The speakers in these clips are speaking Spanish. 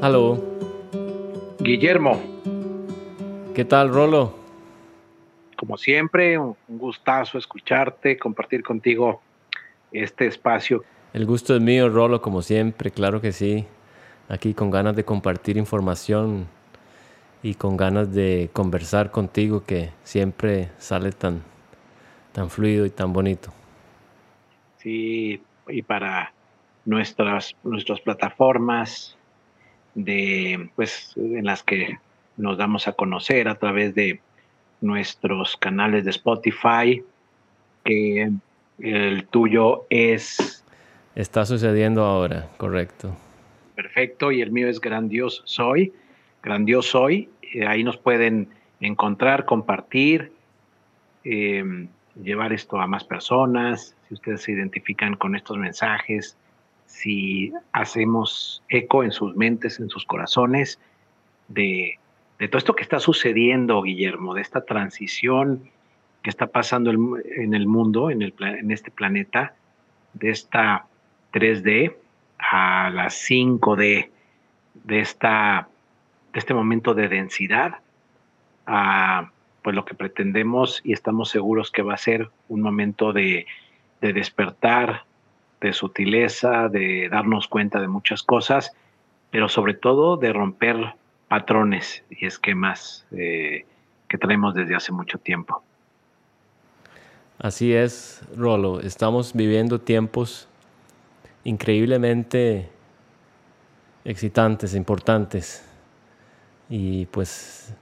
Aló. Guillermo. ¿Qué tal, Rolo? Como siempre, un gustazo escucharte, compartir contigo este espacio. El gusto es mío, Rolo, como siempre, claro que sí. Aquí con ganas de compartir información y con ganas de conversar contigo que siempre sale tan, tan fluido y tan bonito. Sí, y para nuestras, nuestras plataformas de, pues, en las que nos damos a conocer a través de nuestros canales de Spotify, que el tuyo es... Está sucediendo ahora, correcto. Perfecto, y el mío es Grandioso Soy, Grandioso Soy, ahí nos pueden encontrar, compartir, em, llevar esto a más personas, si ustedes se identifican con estos mensajes, si hacemos eco en sus mentes, en sus corazones, de de todo esto que está sucediendo, Guillermo, de esta transición que está pasando en el mundo, en, el, en este planeta, de esta 3D a la 5D, de, esta, de este momento de densidad, a pues lo que pretendemos y estamos seguros que va a ser un momento de, de despertar, de sutileza, de darnos cuenta de muchas cosas, pero sobre todo de romper patrones y esquemas eh, que traemos desde hace mucho tiempo. Así es, Rolo. Estamos viviendo tiempos increíblemente excitantes, importantes. Y pues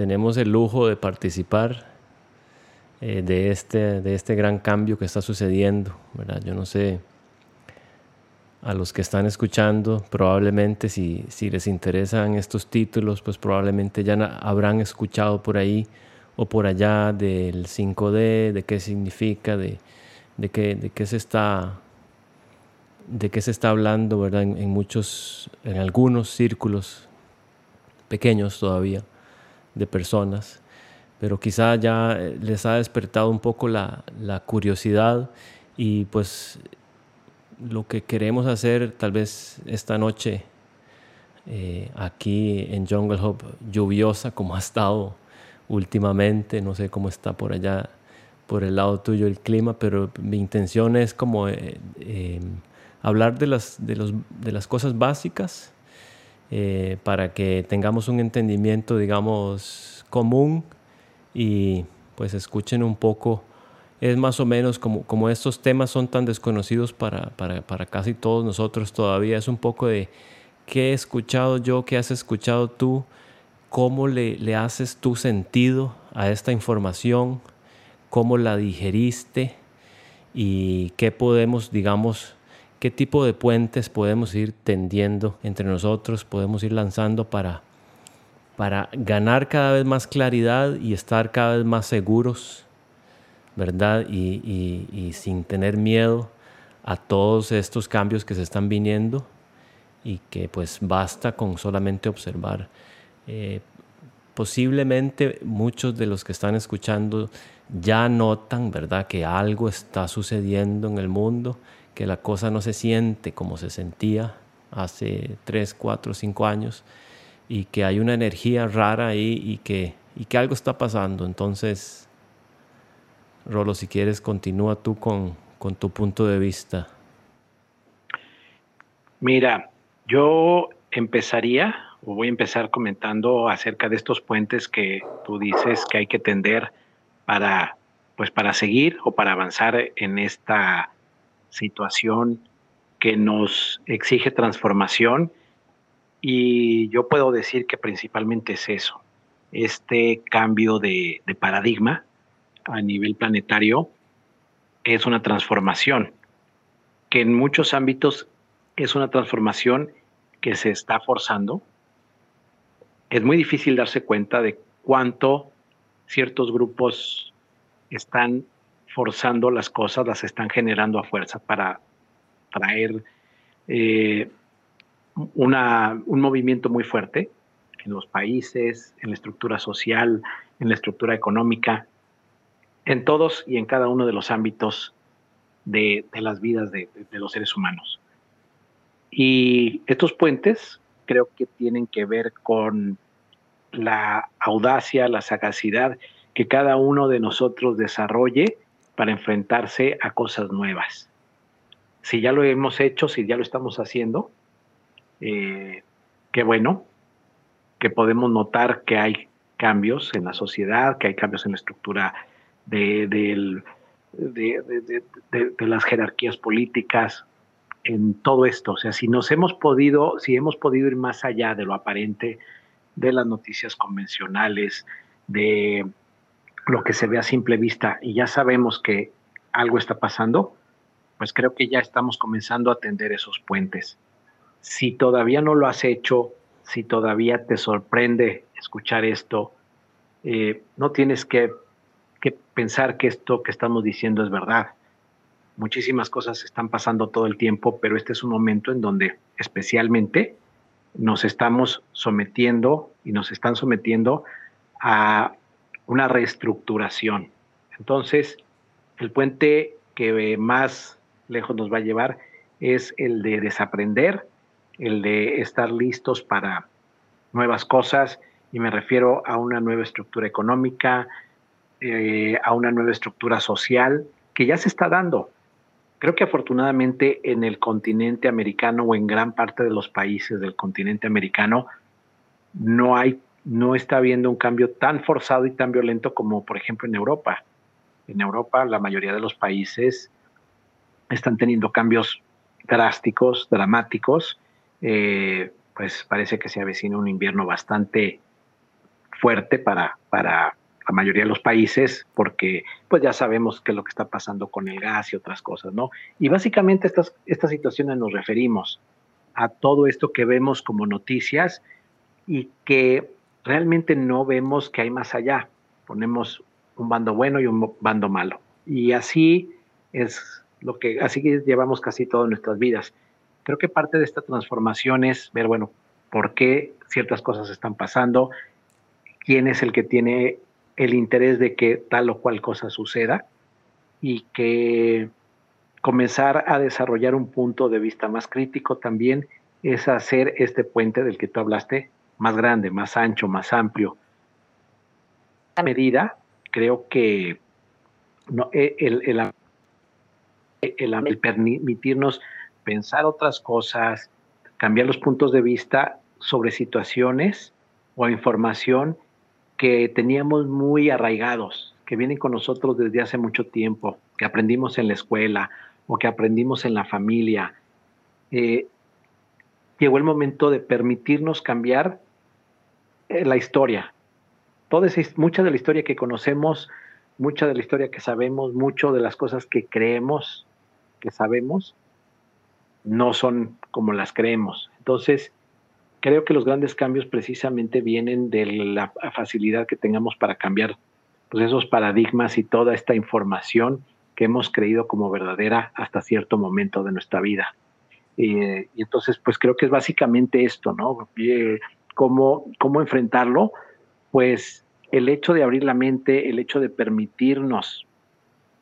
tenemos el lujo de participar eh, de, este, de este gran cambio que está sucediendo. ¿verdad? Yo no sé a los que están escuchando, probablemente si, si les interesan estos títulos, pues probablemente ya habrán escuchado por ahí o por allá del 5D, de qué significa, de, de, qué, de qué se está de qué se está hablando, ¿verdad? En, muchos, en algunos círculos pequeños todavía de personas, pero quizá ya eh, les ha despertado un poco la, la curiosidad y pues lo que queremos hacer tal vez esta noche eh, aquí en Jungle Hub lluviosa como ha estado últimamente, no sé cómo está por allá, por el lado tuyo el clima, pero mi intención es como eh, hablar de las, de, los, de las cosas básicas eh, para que tengamos un entendimiento, digamos, común y pues escuchen un poco. Es más o menos como, como estos temas son tan desconocidos para, para, casi todos nosotros todavía, es un poco de qué he escuchado yo, qué has escuchado tú, cómo le, le haces tu sentido a esta información, cómo la digeriste y qué podemos, digamos, qué tipo de puentes podemos ir tendiendo entre nosotros, podemos ir lanzando para, para ganar cada vez más claridad y estar cada vez más seguros ¿verdad? Y, sin tener miedo a todos estos cambios que se están viniendo y que pues basta con solamente observar. Eh, posiblemente muchos de los que están escuchando ya notan, ¿verdad?, que algo está sucediendo en el mundo, que la cosa no se siente como se sentía hace 3, 4, 5 años y que hay una energía rara ahí y que, y que algo está pasando. Entonces, Rolo, si quieres, continúa tú con, tu punto de vista. Mira, yo empezaría, o voy a empezar comentando acerca de estos puentes que tú dices que hay que tender para, pues para seguir o para avanzar en esta situación que nos exige transformación. Y yo puedo decir que principalmente es eso, este cambio de paradigma a nivel planetario es una transformación, que en muchos ámbitos es una transformación que se está forzando. Es muy difícil darse cuenta de cuánto ciertos grupos están forzando las cosas, las están generando a fuerza para traer eh, una, un movimiento muy fuerte en los países, en la estructura social, en la estructura económica, en todos y en cada uno de los ámbitos de, las vidas de, los seres humanos. Y estos puentes creo que tienen que ver con la audacia, la sagacidad que cada uno de nosotros desarrolle para enfrentarse a cosas nuevas. Si ya lo hemos hecho, si ya lo estamos haciendo, eh, qué bueno, que podemos notar que hay cambios en la sociedad, que hay cambios en la estructura de, de, las jerarquías políticas, en todo esto. O sea, si nos hemos podido, si hemos podido ir más allá de lo aparente, de las noticias convencionales, de lo que se ve a simple vista y ya sabemos que algo está pasando, pues creo que ya estamos comenzando a atender esos puentes. Si todavía no lo has hecho, si todavía te sorprende escuchar esto, eh, no tienes que, que pensar que esto que estamos diciendo es verdad. Muchísimas cosas están pasando todo el tiempo, pero este es un momento en donde especialmente nos estamos sometiendo y nos están sometiendo a una reestructuración. Entonces, el puente que más lejos nos va a llevar es el de desaprender, el de estar listos para nuevas cosas, y me refiero a una nueva estructura económica, eh, a una nueva estructura social que ya se está dando. Creo que afortunadamente en el continente americano o en gran parte de los países del continente americano no hay no está habiendo un cambio tan forzado y tan violento como, por ejemplo, en Europa. En Europa, la mayoría de los países están teniendo cambios drásticos, dramáticos. Eh, pues parece que se avecina un invierno bastante fuerte para, para la mayoría de los países, porque pues ya sabemos qué es lo que está pasando con el gas y otras cosas, ¿no? Y básicamente estas, estas situaciones nos referimos a todo esto que vemos como noticias y que realmente no vemos que hay más allá. Ponemos un bando bueno y un bando malo. Y así es lo que, así que llevamos casi todas nuestras vidas. Creo que parte de esta transformación es ver, bueno, por qué ciertas cosas están pasando, quién es el que tiene el interés de que tal o cual cosa suceda y que comenzar a desarrollar un punto de vista más crítico también es hacer este puente del que tú hablaste más grande, más ancho, más amplio. A medida, creo que el, el, permitirnos pensar otras cosas, cambiar los puntos de vista sobre situaciones o información que teníamos muy arraigados, que vienen con nosotros desde hace mucho tiempo, que aprendimos en la escuela o que aprendimos en la familia. Eh, llegó el momento de permitirnos cambiar eh, la historia. Toda mucha de la historia que conocemos, mucha de la historia que sabemos, mucho de las cosas que creemos que sabemos, no son como las creemos. Entonces, creo que los grandes cambios precisamente vienen de la facilidad que tengamos para cambiar pues, esos paradigmas y toda esta información que hemos creído como verdadera hasta cierto momento de nuestra vida. Eh, y entonces, pues creo que es básicamente esto, ¿no? Eh, cómo, cómo enfrentarlo, pues el hecho de abrir la mente, el hecho de permitirnos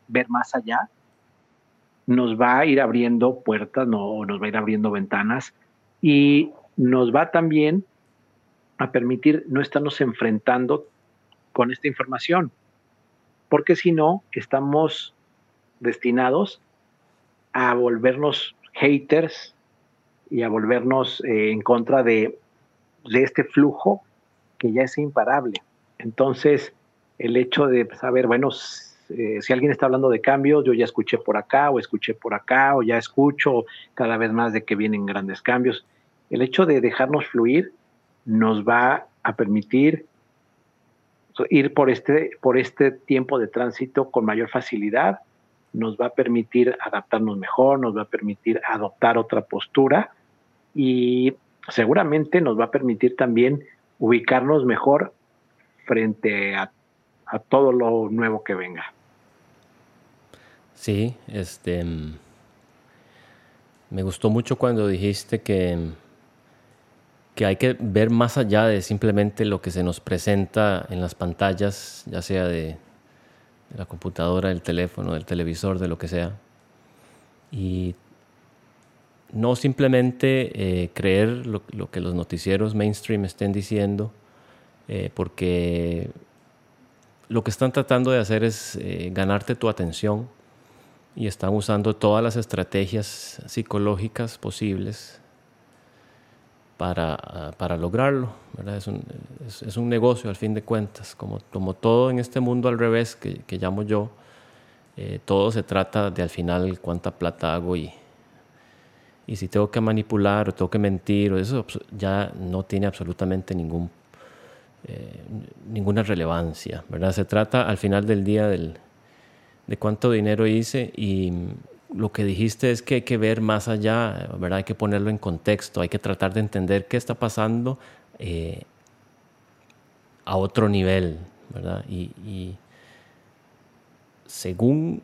ver más allá, nos va a ir abriendo puertas, no, nos va a ir abriendo ventanas y nos va también a permitir no estarnos enfrentando con esta información, porque si no, estamos destinados a volvernos haters y a volvernos eh, en contra de de este flujo que ya es imparable. Entonces, el hecho de saber, bueno, eh, si alguien está hablando de cambios, yo ya escuché por acá o escuché por acá o ya escucho cada vez más de que vienen grandes cambios. El hecho de dejarnos fluir nos va a permitir ir por este, por este tiempo de tránsito con mayor facilidad, nos va a permitir adaptarnos mejor, nos va a permitir adoptar otra postura y seguramente nos va a permitir también ubicarnos mejor frente a, todo lo nuevo que venga. Sí, este me gustó mucho cuando dijiste que, que hay que ver más allá de simplemente lo que se nos presenta en las pantallas, ya sea de, de la computadora, del teléfono, del televisor, de lo que sea. Y no simplemente eh, creer lo, que los noticieros mainstream estén diciendo, eh, porque lo que están tratando de hacer es eh, ganarte tu atención y están usando todas las estrategias psicológicas posibles para, para lograrlo. Es un, es, un, negocio al fin de cuentas, como, como todo en este mundo al revés que, que llamo yo, todo se trata de al final cuánta plata hago y, y si tengo que manipular o tengo que mentir, o eso ya no tiene absolutamente ningún, eh, ninguna relevancia, ¿verdad? Se trata al final del día del, de cuánto dinero hice y lo que dijiste es que hay que ver más allá, ¿verdad? Hay que ponerlo en contexto, hay que tratar de entender qué está pasando eh, a otro nivel, ¿verdad? Y según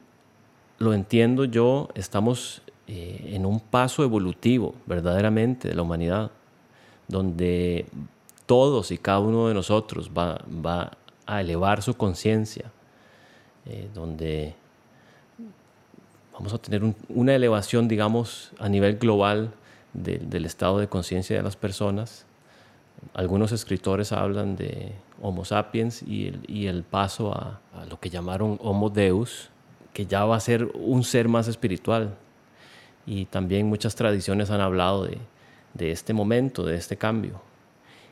lo entiendo yo, estamos eh, en un paso evolutivo verdaderamente de la humanidad, donde todos y cada uno de nosotros va, va a elevar su conciencia, eh, donde vamos a tener una elevación, digamos, a nivel global del estado de conciencia de las personas. Algunos escritores hablan de Homo sapiens y el, y el paso a, a, lo que llamaron Homo Deus, que ya va a ser un ser más espiritual, y también muchas tradiciones han hablado de, de este momento, de este cambio.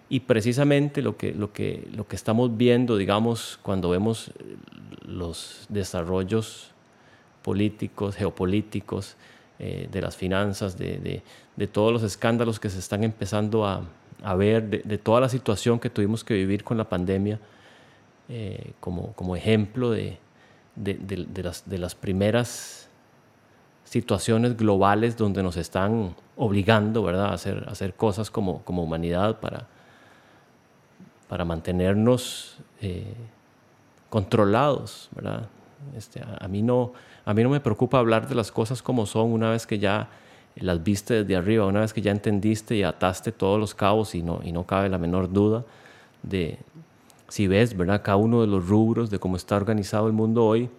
Y precisamente lo que, lo, que, lo que estamos viendo, digamos, cuando vemos eh, los desarrollos políticos, geopolíticos, eh, de las finanzas, de, de, de, todos los escándalos que se están empezando a, a ver, de, toda la situación que tuvimos que vivir con la pandemia, eh, como, como ejemplo de, las, de las primeras situaciones globales donde nos están obligando ¿verdad? A, hacer, hacer cosas como, como humanidad para, para mantenernos eh, controlados. ¿verdad? Este, a, mí no, a mí no me preocupa hablar de las cosas como son una vez que ya las viste desde arriba, una vez que ya entendiste y ataste todos los cabos y no, y no cabe la menor duda de si ves ¿verdad? cada uno de los rubros de cómo está organizado el mundo hoy,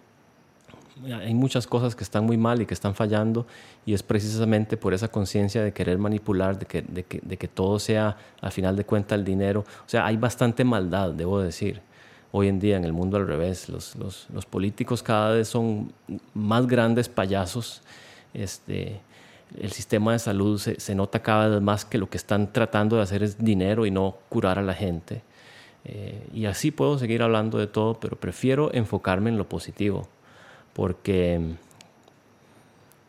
hay muchas cosas que están muy mal y que están fallando y es precisamente por esa conciencia de querer manipular, de que, de, que, de que, todo sea al final de cuentas el dinero. O sea, hay bastante maldad, debo decir, hoy en día en el mundo al revés. Los, los, los políticos cada vez son más grandes payasos. Este, el sistema de salud se, se, nota cada vez más que lo que están tratando de hacer es dinero y no curar a la gente. Eh, y así puedo seguir hablando de todo, pero prefiero enfocarme en lo positivo porque,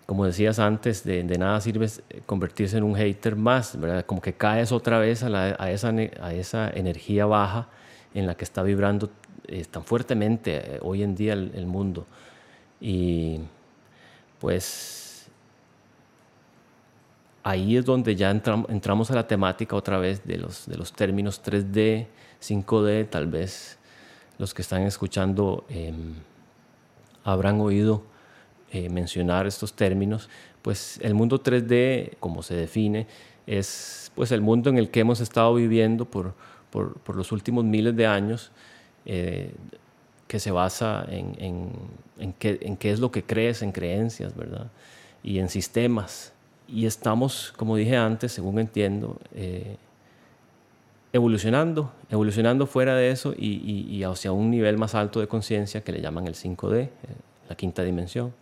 como decías antes, de, nada sirve convertirse en un hater más, ¿verdad? Como que caes otra vez a, esa, energía baja en la que está vibrando eh, tan fuertemente eh, hoy en día el, mundo. Y pues ahí es donde ya entramos a la temática otra vez de los, de los términos 3D, 5D, tal vez los que están escuchando. Em, habrán oído eh, mencionar estos términos, pues el mundo 3D, como se define, es pues el mundo en el que hemos estado viviendo por, por, los últimos miles de años, eh, que se basa en, en, en, qué, en, qué, es lo que crees, en creencias, ¿verdad? Y en sistemas. Y estamos, como dije antes, según entiendo, eh, evolucionando, evolucionando fuera de eso y, hacia un nivel más alto de conciencia que le llaman el 5D, eh, la quinta dimensión.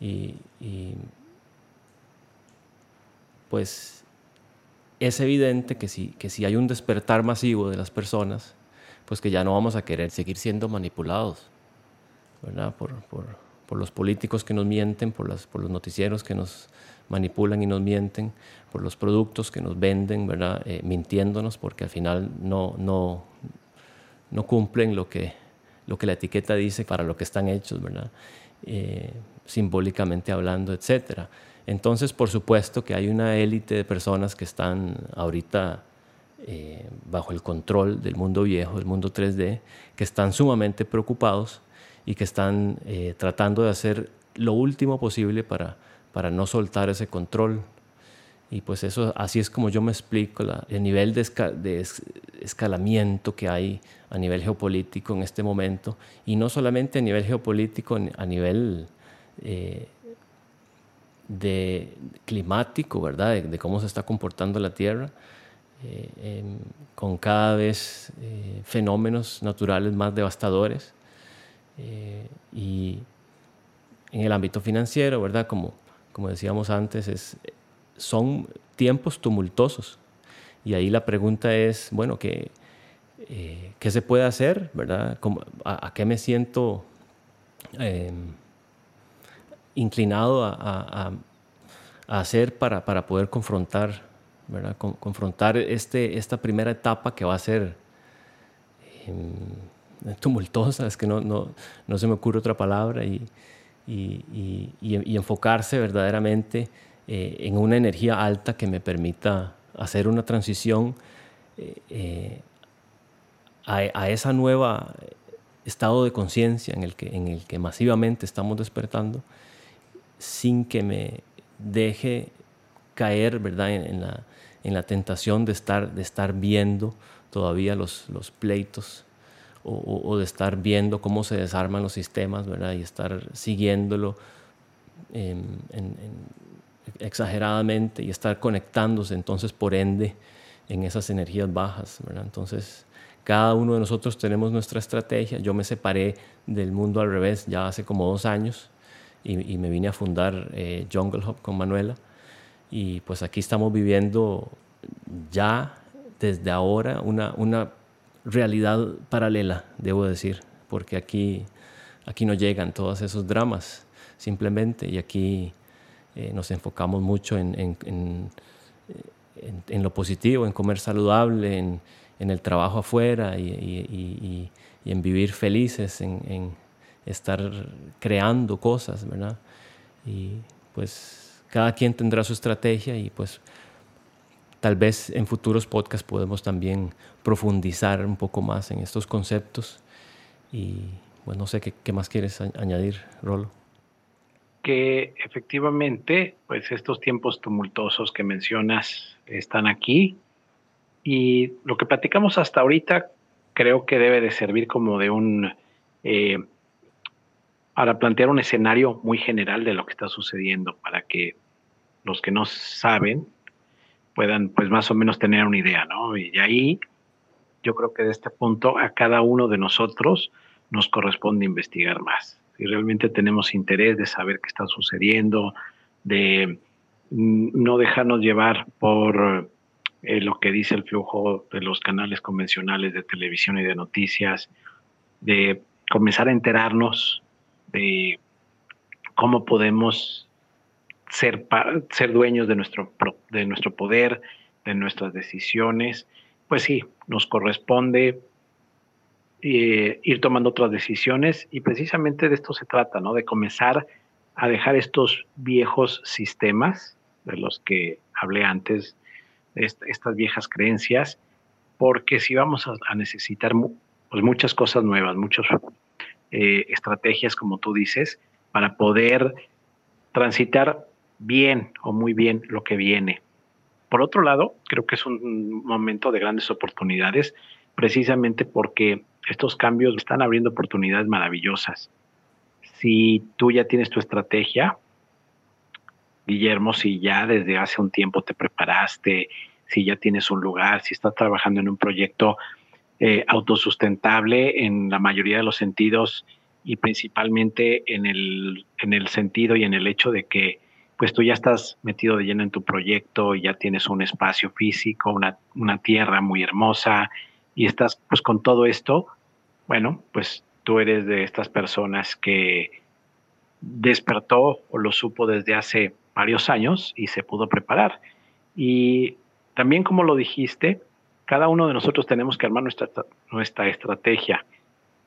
Y, pues es evidente que si, que si hay un despertar masivo de las personas, pues que ya no vamos a querer seguir siendo manipulados, ¿verdad? Por, por, por los políticos que nos mienten, por, las, por los noticieros que nos manipulan y nos mienten, por los productos que nos venden, ¿verdad? Eh, mintiéndonos porque al final no, no, no cumplen lo que, lo que la etiqueta dice para lo que están hechos, ¿verdad? Eh, simbólicamente hablando, etc. Entonces, por supuesto que hay una élite de personas que están ahorita eh, bajo el control del mundo viejo, del mundo 3D, que están sumamente preocupados y que están tratando de hacer lo último posible para, para no soltar ese control Y pues eso, así es como yo me explico el nivel de, escalamiento que hay a nivel geopolítico en este momento, y no solamente a nivel geopolítico, a nivel eh, de climático, ¿verdad? De, cómo se está comportando la Tierra, eh, con cada vez eh, fenómenos naturales más devastadores. y en el ámbito financiero, ¿verdad? Como, como decíamos antes, es, son tiempos tumultuosos. Y ahí la pregunta es, bueno, ¿qué, eh, ¿qué se puede hacer? ¿verdad? A, qué me siento em, inclinado a, hacer para, para, poder confrontar, ¿verdad? confrontar este, esta primera etapa que va a ser em, tumultuosa, es que no, no, no, se me ocurre otra palabra, y, y, enfocarse verdaderamente eh, en una energía alta que me permita hacer una transición eh, eh, a, a, esa nueva estado de conciencia en, el que, en el que masivamente estamos despertando sin que me deje caer ¿verdad? En, la, en la tentación de estar, de estar viendo todavía los, los pleitos o, de estar viendo cómo se desarman los sistemas ¿verdad? y estar siguiéndolo en, exageradamente y estar conectándose entonces por ende en esas energías bajas. Entonces, cada uno de nosotros tenemos nuestra estrategia. Yo me separé del mundo al revés ya hace como dos años y, me vine a fundar eh, Jungle Hub con Manuela. Y pues aquí estamos viviendo ya desde ahora una, una realidad paralela, debo decir, porque aquí, aquí no llegan todos esos dramas simplemente y aquí eh, nos enfocamos mucho en, en, en, lo positivo, en comer saludable, en, el trabajo afuera y, y, y, en vivir felices, en, estar creando cosas, ¿verdad? Y pues cada quien tendrá su estrategia y pues tal vez en futuros podcasts podemos también profundizar un poco más en estos conceptos. Y pues no sé qué, qué más quieres añadir, Rolo que efectivamente, pues estos tiempos tumultuosos que mencionas están aquí. Y lo que platicamos hasta ahorita creo que debe de servir como de un, eh, para plantear un escenario muy general de lo que está sucediendo, para que los que no saben puedan pues más o menos tener una idea, ¿no? Y ahí yo creo que de este punto a cada uno de nosotros nos corresponde investigar más si realmente tenemos interés de saber qué está sucediendo, de mm, no dejarnos llevar por eh, lo que dice el flujo de los canales convencionales de televisión y de noticias, de comenzar a enterarnos de cómo podemos ser, ser dueños de nuestro, de nuestro poder, de nuestras decisiones, pues sí, nos corresponde eh, ir tomando otras decisiones y precisamente de esto se trata, ¿no? De comenzar a dejar estos viejos sistemas de los que hablé antes, estas viejas creencias, porque si vamos a, necesitar pues, muchas cosas nuevas, muchas eh, estrategias, como tú dices, para poder transitar bien o muy bien lo que viene. Por otro lado, creo que es un momento de grandes oportunidades, precisamente porque estos cambios están abriendo oportunidades maravillosas. Si tú ya tienes tu estrategia, Guillermo, si ya desde hace un tiempo te preparaste, si ya tienes un lugar, si estás trabajando en un proyecto eh, autosustentable en la mayoría de los sentidos y principalmente en el, en el sentido y en el hecho de que pues tú ya estás metido de lleno en tu proyecto, y ya tienes un espacio físico, una, una tierra muy hermosa, y estás pues con todo esto, bueno, pues tú eres de estas personas que despertó o lo supo desde hace varios años y se pudo preparar. Y también como lo dijiste, cada uno de nosotros tenemos que armar nuestra, nuestra estrategia.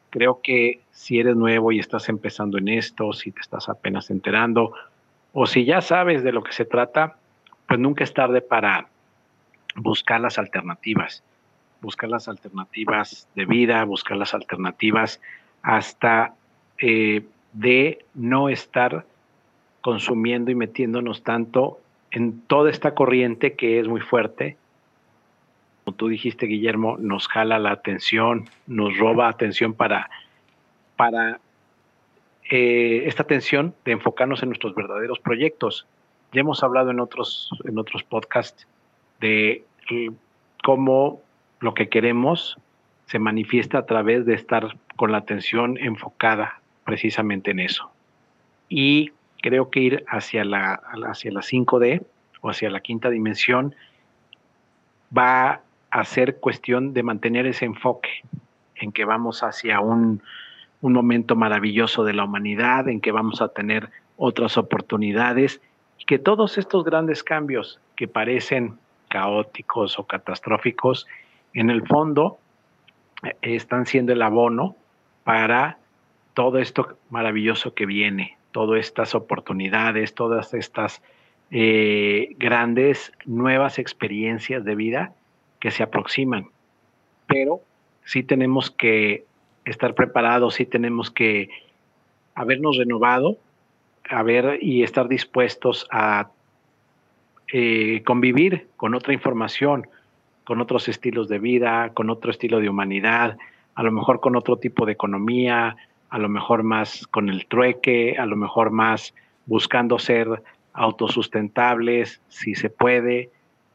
Creo que si eres nuevo y estás empezando en esto, si te estás apenas enterando, o si ya sabes de lo que se trata, pues nunca es tarde para buscar las alternativas buscar las alternativas de vida, buscar las alternativas hasta eh, de no estar consumiendo y metiéndonos tanto en toda esta corriente que es muy fuerte. Como tú dijiste, Guillermo, nos jala la atención, nos roba atención para, para eh, esta atención de enfocarnos en nuestros verdaderos proyectos. Ya hemos hablado en otros, en otros podcasts de cómo lo que queremos se manifiesta a través de estar con la atención enfocada precisamente en eso. Y creo que ir hacia la, hacia la 5D o hacia la quinta dimensión va a ser cuestión de mantener ese enfoque en que vamos hacia un, un momento maravilloso de la humanidad, en que vamos a tener otras oportunidades y que todos estos grandes cambios que parecen caóticos o catastróficos, en el fondo eh, están siendo el abono para todo esto maravilloso que viene, todas estas oportunidades, todas estas eh, grandes nuevas experiencias de vida que se aproximan. Pero sí tenemos que estar preparados, sí tenemos que habernos renovado, haber y estar dispuestos a eh, convivir con otra información, con otros estilos de vida, con otro estilo de humanidad, a lo mejor con otro tipo de economía, a lo mejor más con el trueque, a lo mejor más buscando ser autosustentables, si se puede,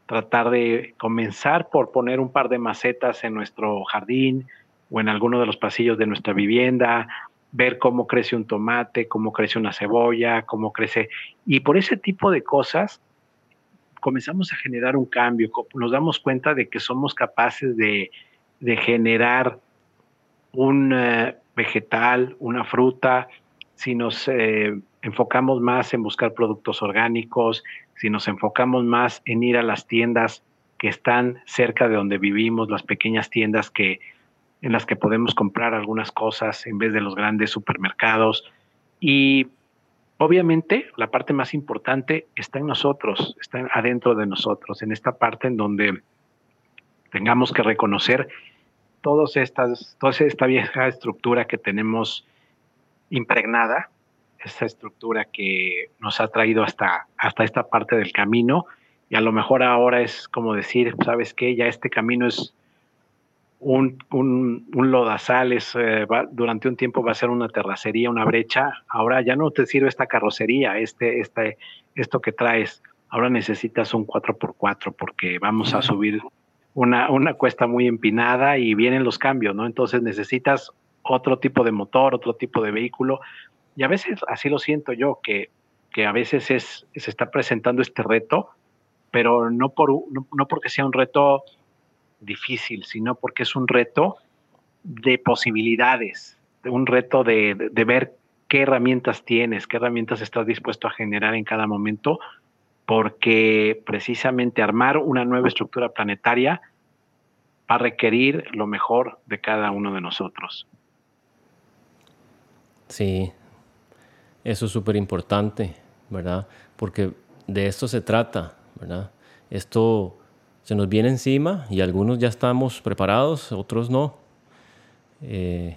tratar de comenzar por poner un par de macetas en nuestro jardín o en alguno de los pasillos de nuestra vivienda, ver cómo crece un tomate, cómo crece una cebolla, cómo crece. Y por ese tipo de cosas comenzamos a generar un cambio, nos damos cuenta de que somos capaces de, generar un eh, vegetal, una fruta, si nos eh, enfocamos más en buscar productos orgánicos, si nos enfocamos más en ir a las tiendas que están cerca de donde vivimos, las pequeñas tiendas que, en las que podemos comprar algunas cosas en vez de los grandes supermercados. Y Obviamente, la parte más importante está en nosotros, está adentro de nosotros, en esta parte en donde tengamos que reconocer todas estas, toda esta vieja estructura que tenemos impregnada, esa estructura que nos ha traído hasta, hasta esta parte del camino, y a lo mejor ahora es como decir, ¿sabes qué? Ya este camino es un, un, un lodazal, es, eh, durante un tiempo va a ser una terracería, una brecha. Ahora ya no te sirve esta carrocería, este, este, esto que traes. Ahora necesitas un 4x4 porque vamos a subir una, una cuesta muy empinada y vienen los cambios, ¿no? Entonces necesitas otro tipo de motor, otro tipo de vehículo. Y a veces así lo siento yo, que, que a veces es, se está presentando este reto, pero no, por, no, no porque sea un reto difícil, sino porque es un reto de posibilidades, de un reto de, ver qué herramientas tienes, qué herramientas estás dispuesto a generar en cada momento, porque precisamente armar una nueva estructura planetaria va a requerir lo mejor de cada uno de nosotros. Sí, eso es súper importante, ¿verdad? Porque de esto se trata, ¿verdad? Esto se nos viene encima y algunos ya estamos preparados, otros no. Eh,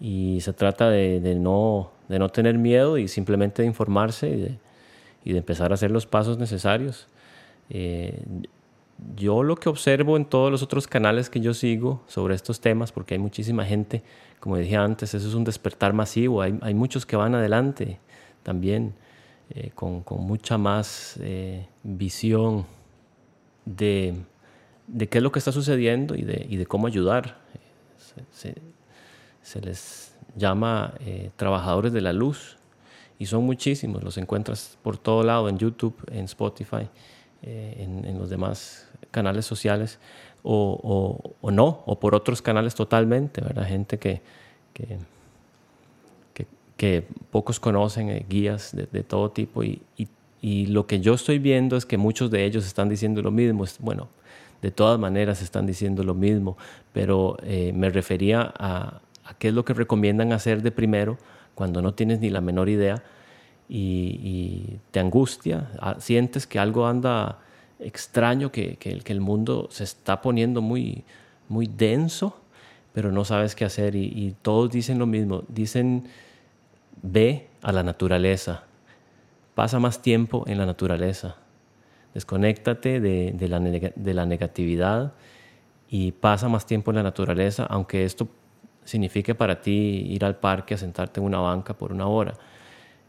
y se trata de, no, de no tener miedo y simplemente de informarse y de, y de empezar a hacer los pasos necesarios. Eh, yo lo que observo en todos los otros canales que yo sigo sobre estos temas, porque hay muchísima gente, como dije antes, eso es un despertar masivo, hay, hay muchos que van adelante también eh, con, con, mucha más visión de, qué es lo que está sucediendo y de, cómo ayudar. Se, les llama eh, trabajadores de la luz y son muchísimos, los encuentras por todo lado, en YouTube, en Spotify, eh, en, los demás canales sociales, o, no, o por otros canales totalmente, ¿verdad? Gente que, que, pocos conocen, eh, guías de, todo tipo, y, y lo que yo estoy viendo es que muchos de ellos están diciendo lo mismo. Bueno, de todas maneras están diciendo lo mismo, pero eh, me refería a, qué es lo que recomiendan hacer de primero cuando no tienes ni la menor idea y, te angustia, sientes que algo anda extraño, que, que, el mundo se está poniendo muy, muy denso, pero no sabes qué hacer y, y todos dicen lo mismo, dicen ve a la naturaleza, pasa más tiempo en la naturaleza, Desconéctate de, la negatividad y pasa más tiempo en la naturaleza, aunque esto signifique para ti ir al parque a sentarte en una banca por una hora,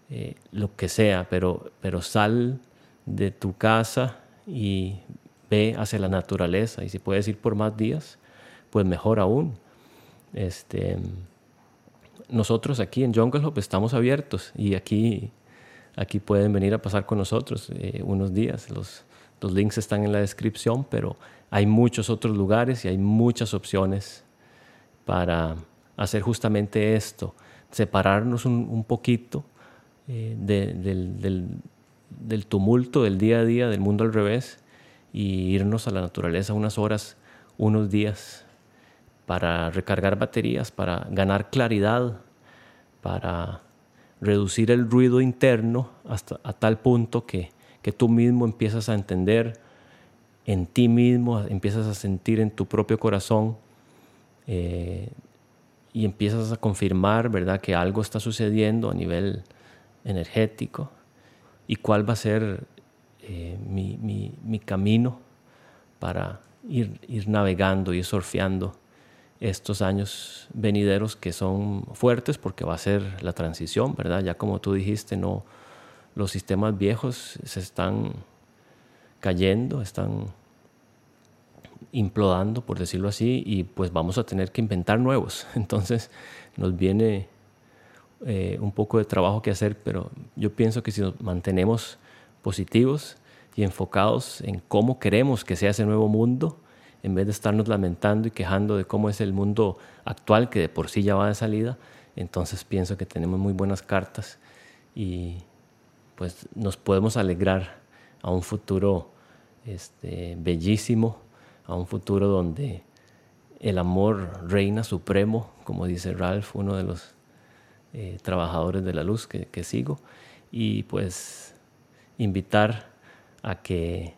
eh, lo que sea, pero, pero sal de tu casa y ve hacia la naturaleza y si puedes ir por más días, pues mejor aún. Este, nosotros aquí en Jungle Hop estamos abiertos y aquí, aquí pueden venir a pasar con nosotros eh, unos días. Los, los links están en la descripción, pero hay muchos otros lugares y hay muchas opciones para hacer justamente esto, separarnos un, poquito eh, del, del, tumulto del día a día, del mundo al revés, y irnos a la naturaleza unas horas, unos días, para recargar baterías, para ganar claridad, para reducir el ruido interno hasta a tal punto que, que tú mismo empiezas a entender en ti mismo, empiezas a sentir en tu propio corazón eh, y empiezas a confirmar, ¿verdad?, que algo está sucediendo a nivel energético y cuál va a ser eh, mi, mi, mi, camino para ir, ir navegando, ir surfeando estos años venideros que son fuertes porque va a ser la transición, ¿verdad? Ya como tú dijiste, no, los sistemas viejos se están cayendo, están implodando, por decirlo así, y pues vamos a tener que inventar nuevos. Entonces nos viene eh, un poco de trabajo que hacer, pero yo pienso que si nos mantenemos positivos y enfocados en cómo queremos que sea ese nuevo mundo, en vez de estarnos lamentando y quejando de cómo es el mundo actual, que de por sí ya va de salida, entonces pienso que tenemos muy buenas cartas y pues nos podemos alegrar a un futuro este, bellísimo, a un futuro donde el amor reina supremo, como dice Ralph, uno de los eh, trabajadores de la luz que, sigo, y pues invitar a que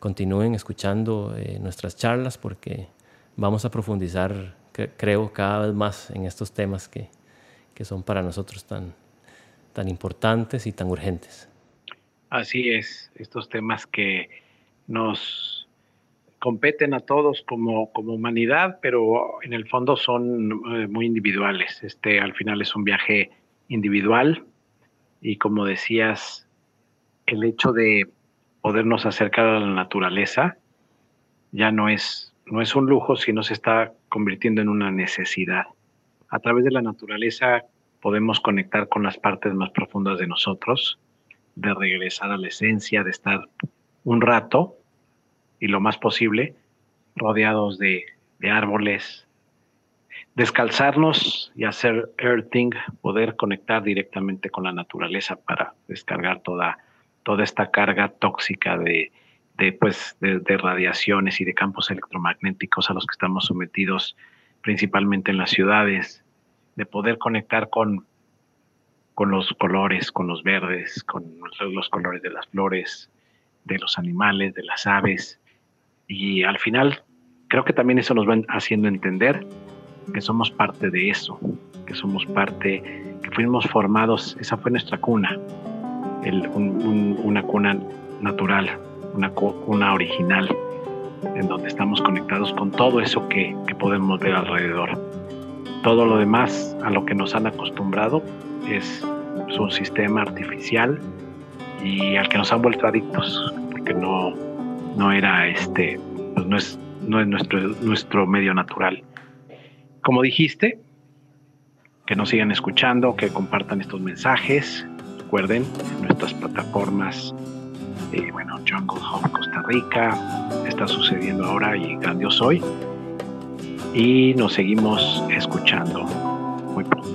continúen escuchando eh, nuestras charlas porque vamos a profundizar, creo, cada vez más en estos temas que, que son para nosotros tan, tan importantes y tan urgentes. Así es, estos temas que nos competen a todos como, como humanidad, pero en el fondo son eh, muy individuales. Este al final es un viaje individual y como decías, el hecho de podernos acercar a la naturaleza ya no es, no es un lujo, sino se está convirtiendo en una necesidad. A través de la naturaleza podemos conectar con las partes más profundas de nosotros, de regresar a la esencia, de estar un rato y lo más posible rodeados de, árboles, descalzarnos y hacer earthing, poder conectar directamente con la naturaleza para descargar toda, toda esta carga tóxica de, de, pues, de, radiaciones y de campos electromagnéticos a los que estamos sometidos principalmente en las ciudades, de poder conectar con, con los colores, con los verdes, con los colores de las flores, de los animales, de las aves. Y al final creo que también eso nos va haciendo entender que somos parte de eso, que somos parte, que fuimos formados, esa fue nuestra cuna, una cuna natural, una cuna original, en donde estamos conectados con todo eso que, que podemos ver alrededor. Todo lo demás a lo que nos han acostumbrado es un sistema artificial y al que nos han vuelto adictos, porque no, no era este, pues no es, no es nuestro, nuestro medio natural. Como dijiste, que nos sigan escuchando, que compartan estos mensajes. Recuerden, plataformas, eh, bueno, Jungle Home Costa Rica, está sucediendo ahora y grandioso hoy. Y nos seguimos escuchando muy pronto.